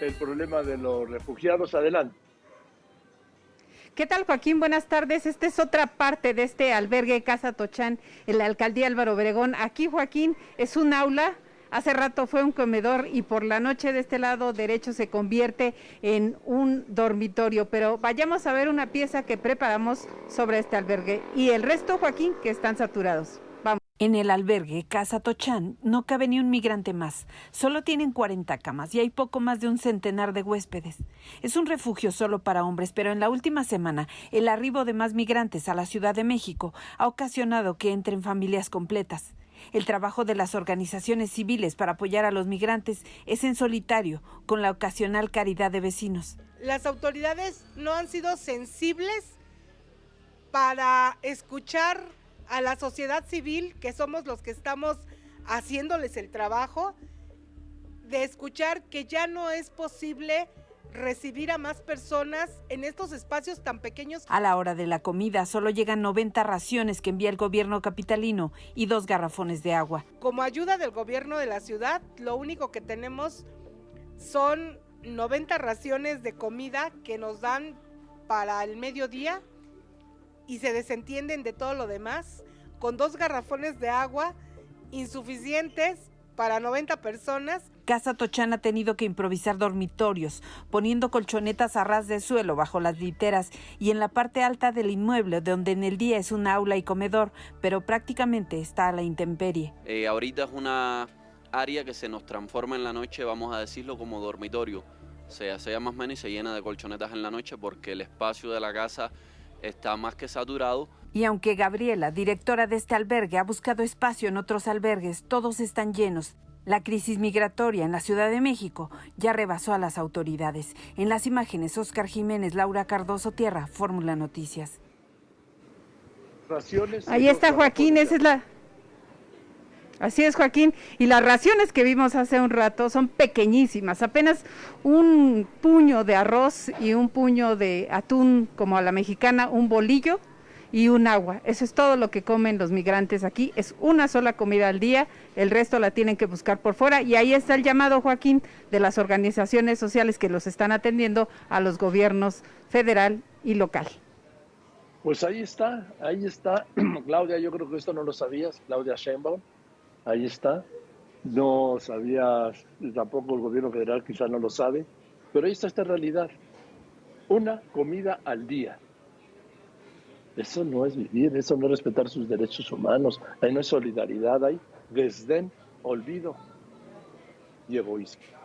el problema de los refugiados. Adelante. ¿Qué tal, Joaquín? Buenas tardes. Esta es otra parte de este albergue Casa Tochán en la alcaldía Álvaro Obregón. Aquí, Joaquín, es un aula. Hace rato fue un comedor y por la noche de este lado derecho se convierte en un dormitorio. Pero vayamos a ver una pieza que preparamos sobre este albergue y el resto, Joaquín, que están saturados. En el albergue Casa Tochán no cabe ni un migrante más. Solo tienen 40 camas y hay poco más de un centenar de huéspedes. Es un refugio solo para hombres, pero en la última semana el arribo de más migrantes a la Ciudad de México ha ocasionado que entren familias completas. El trabajo de las organizaciones civiles para apoyar a los migrantes es en solitario, con la ocasional caridad de vecinos. Las autoridades no han sido sensibles para escuchar a la sociedad civil, que somos los que estamos haciéndoles el trabajo, de escuchar que ya no es posible recibir a más personas en estos espacios tan pequeños. A la hora de la comida solo llegan 90 raciones que envía el gobierno capitalino y dos garrafones de agua. Como ayuda del gobierno de la ciudad, lo único que tenemos son 90 raciones de comida que nos dan para el mediodía y se desentienden de todo lo demás, con dos garrafones de agua insuficientes para 90 personas. Casa Tochán ha tenido que improvisar dormitorios, poniendo colchonetas a ras de suelo bajo las literas y en la parte alta del inmueble, donde en el día es un aula y comedor, pero prácticamente está a la intemperie. Eh, ahorita es una área que se nos transforma en la noche, vamos a decirlo, como dormitorio. Se hace más o menos y se llena de colchonetas en la noche porque el espacio de la casa está más que saturado. Y aunque Gabriela, directora de este albergue, ha buscado espacio en otros albergues, todos están llenos. La crisis migratoria en la Ciudad de México ya rebasó a las autoridades. En las imágenes, Oscar Jiménez, Laura Cardoso Tierra, Fórmula Noticias. Ahí está Joaquín, esa es la, Así es, Joaquín. Y las raciones que vimos hace un rato son pequeñísimas, apenas un puño de arroz y un puño de atún como a la mexicana, un bolillo y un agua. Eso es todo lo que comen los migrantes aquí. Es una sola comida al día, el resto la tienen que buscar por fuera. Y ahí está el llamado, Joaquín, de las organizaciones sociales que los están atendiendo a los gobiernos federal y local. Pues ahí está, ahí está. Claudia, yo creo que esto no lo sabías, Claudia Sheinbaum ahí está. No sabía, tampoco el gobierno federal quizás no lo sabe, pero ahí está esta realidad. Una comida al día. Eso no es vivir, eso no es respetar sus derechos humanos, ahí no es solidaridad, hay desdén, olvido y egoísmo.